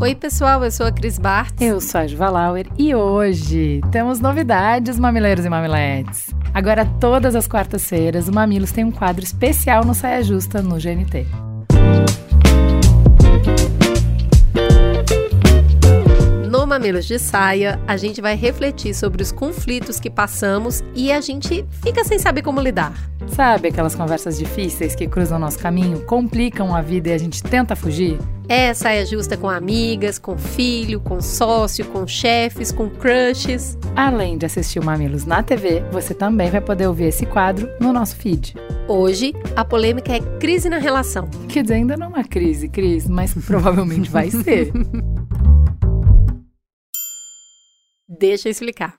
Oi, pessoal, eu sou a Cris Bart. Eu sou a Juva Lauer e hoje temos novidades, mamileiros e mamiletes. Agora, todas as quartas-feiras, o Mamilos tem um quadro especial no Saia Justa no GNT. No Mamilos de Saia, a gente vai refletir sobre os conflitos que passamos e a gente fica sem saber como lidar. Sabe aquelas conversas difíceis que cruzam nosso caminho, complicam a vida e a gente tenta fugir? É saia justa com amigas, com filho, com sócio, com chefes, com crushes. Além de assistir o Mamilos na TV, você também vai poder ouvir esse quadro no nosso feed. Hoje, a polêmica é crise na relação. Quer dizer, ainda não é uma crise, Cris, mas provavelmente vai ser. Deixa eu explicar.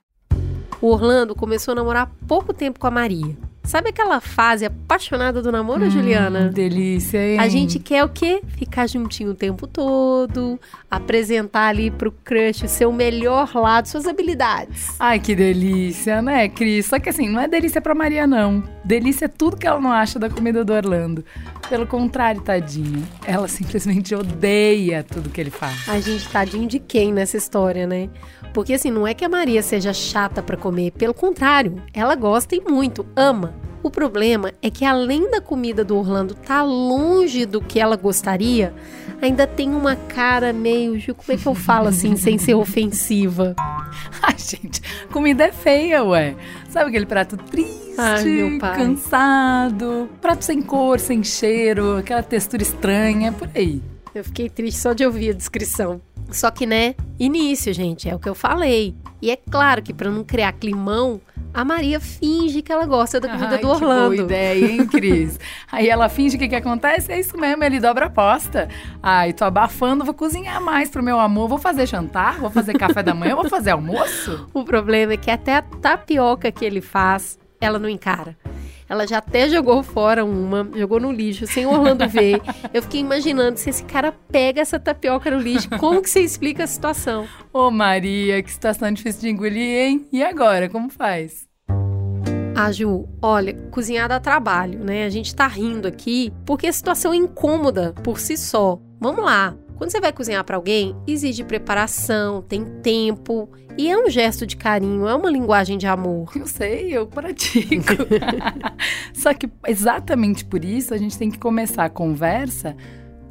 O Orlando começou a namorar há pouco tempo com a Maria. Sabe aquela fase apaixonada do namoro, hum, Juliana? Delícia, hein? A gente quer o quê? Ficar juntinho o tempo todo, apresentar ali pro crush o seu melhor lado, suas habilidades. Ai, que delícia, né, Cris? Só que assim, não é delícia pra Maria, não. Delícia é tudo que ela não acha da comida do Orlando. Pelo contrário, tadinha. Ela simplesmente odeia tudo que ele faz. A gente, tadinho de quem nessa história, né? Porque assim, não é que a Maria seja chata para comer, pelo contrário, ela gosta e muito, ama. O problema é que além da comida do Orlando tá longe do que ela gostaria, ainda tem uma cara meio, como é que eu falo assim sem ser ofensiva? Ai, gente, comida é feia, ué. Sabe aquele prato triste, Ai, cansado, prato sem cor, sem cheiro, aquela textura estranha, por aí. Eu fiquei triste só de ouvir a descrição. Só que, né, início, gente, é o que eu falei. E é claro que para não criar climão, a Maria finge que ela gosta da comida Ai, do Orlando. Que boa ideia, hein, Cris? Aí ela finge que o que acontece é isso mesmo, ele dobra a aposta. Ai, tô abafando, vou cozinhar mais pro meu amor, vou fazer jantar, vou fazer café da manhã, vou fazer almoço. O problema é que até a tapioca que ele faz, ela não encara. Ela já até jogou fora uma, jogou no lixo, sem o Orlando ver. Eu fiquei imaginando se esse cara pega essa tapioca no lixo, como que você explica a situação? Ô Maria, que situação difícil de engolir, hein? E agora, como faz? Ah, Ju, olha, cozinhar dá trabalho, né? A gente tá rindo aqui porque a situação é incômoda por si só. Vamos lá. Quando você vai cozinhar para alguém, exige preparação, tem tempo e é um gesto de carinho, é uma linguagem de amor. Eu sei, eu pratico. Só que exatamente por isso a gente tem que começar a conversa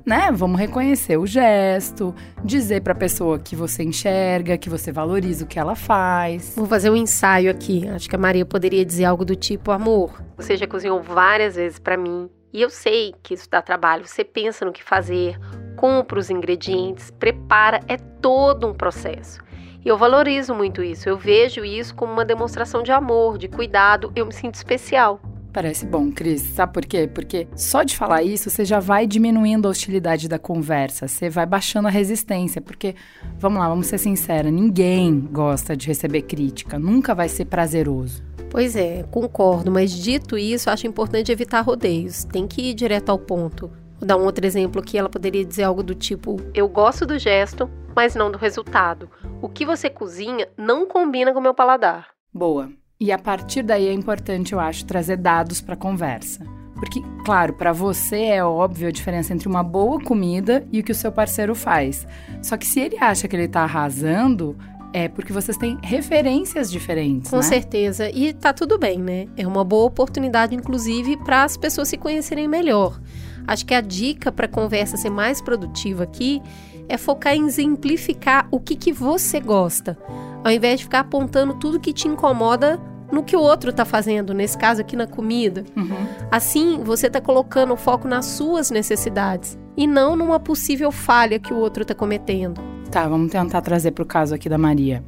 né? Vamos reconhecer o gesto, dizer para a pessoa que você enxerga, que você valoriza o que ela faz. Vou fazer um ensaio aqui. Acho que a Maria poderia dizer algo do tipo: amor, você já cozinhou várias vezes para mim. E eu sei que isso dá trabalho. Você pensa no que fazer, compra os ingredientes, prepara, é todo um processo. E eu valorizo muito isso. Eu vejo isso como uma demonstração de amor, de cuidado. Eu me sinto especial. Parece bom, Cris. Sabe por quê? Porque só de falar isso, você já vai diminuindo a hostilidade da conversa, você vai baixando a resistência. Porque, vamos lá, vamos ser sinceros, ninguém gosta de receber crítica, nunca vai ser prazeroso. Pois é, concordo, mas dito isso, acho importante evitar rodeios. Tem que ir direto ao ponto. Vou dar um outro exemplo que ela poderia dizer algo do tipo: Eu gosto do gesto, mas não do resultado. O que você cozinha não combina com o meu paladar. Boa. E a partir daí é importante, eu acho, trazer dados para a conversa. Porque, claro, para você é óbvio a diferença entre uma boa comida e o que o seu parceiro faz. Só que se ele acha que ele está arrasando, é porque vocês têm referências diferentes. Com né? certeza. E tá tudo bem, né? É uma boa oportunidade, inclusive, para as pessoas se conhecerem melhor. Acho que a dica para a conversa ser mais produtiva aqui é focar em exemplificar o que, que você gosta ao invés de ficar apontando tudo que te incomoda no que o outro está fazendo, nesse caso aqui na comida. Uhum. Assim, você está colocando o foco nas suas necessidades e não numa possível falha que o outro está cometendo. Tá, vamos tentar trazer para o caso aqui da Maria.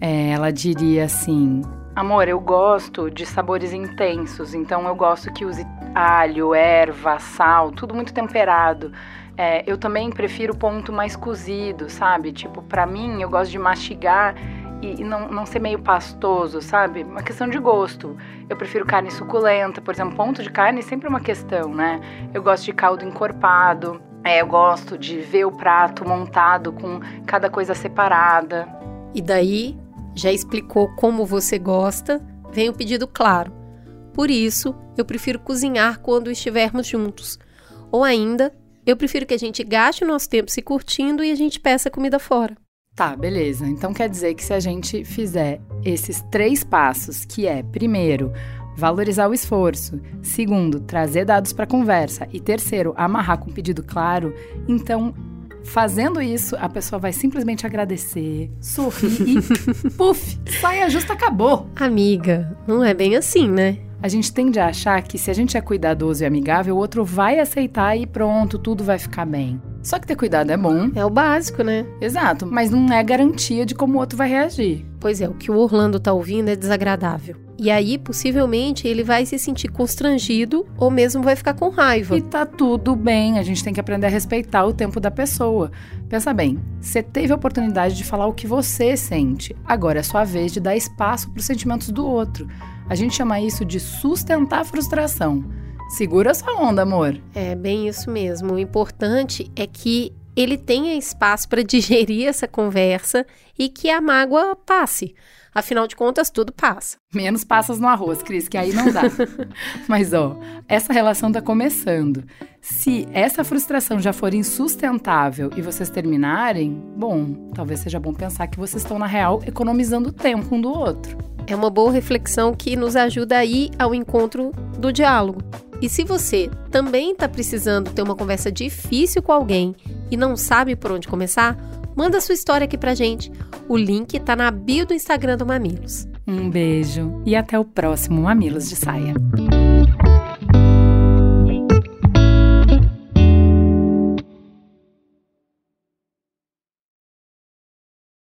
É, ela diria assim: Amor, eu gosto de sabores intensos, então eu gosto que use alho, erva, sal, tudo muito temperado. É, eu também prefiro ponto mais cozido, sabe? Tipo, para mim, eu gosto de mastigar e, não, não ser meio pastoso, sabe? Uma questão de gosto. Eu prefiro carne suculenta, por exemplo, ponto de carne é sempre uma questão, né? Eu gosto de caldo encorpado. É, eu gosto de ver o prato montado com cada coisa separada. E daí, já explicou como você gosta, vem o pedido claro. Por isso, eu prefiro cozinhar quando estivermos juntos. Ou ainda, Eu prefiro que a gente gaste o nosso tempo se curtindo e a gente peça comida fora. Tá, beleza. Então quer dizer que se a gente fizer esses três passos, que é, primeiro, valorizar o esforço, segundo, trazer dados para conversa e terceiro, amarrar com um pedido claro, então Fazendo isso, a pessoa vai simplesmente agradecer, sorrir e puf, saia justa acabou. Amiga, não é bem assim, né? A gente tende a achar que se a gente é cuidadoso e amigável, o outro vai aceitar e pronto, tudo vai ficar bem. Só que ter cuidado é bom. É o básico, né? Exato, mas não é garantia de como o outro vai reagir. Pois é, o que o Orlando tá ouvindo é desagradável. E aí, possivelmente, ele vai se sentir constrangido ou mesmo vai ficar com raiva. E tá tudo bem, a gente tem que aprender a respeitar o tempo da pessoa. Pensa bem, você teve a oportunidade de falar o que você sente. Agora é sua vez de dar espaço para os sentimentos do outro. A gente chama isso de sustentar a frustração. Segura sua onda, amor. É bem isso mesmo. O importante é que ele tenha espaço para digerir essa conversa e que a mágoa passe. Afinal de contas, tudo passa. Menos passas no arroz, Cris, que aí não dá. Mas ó, essa relação tá começando. Se essa frustração já for insustentável e vocês terminarem, bom, talvez seja bom pensar que vocês estão na real economizando tempo um do outro. É uma boa reflexão que nos ajuda a ir ao encontro do diálogo. E se você também está precisando ter uma conversa difícil com alguém e não sabe por onde começar, manda sua história aqui pra gente. O link está na bio do Instagram do Mamilos. Um beijo e até o próximo Mamilos de Saia.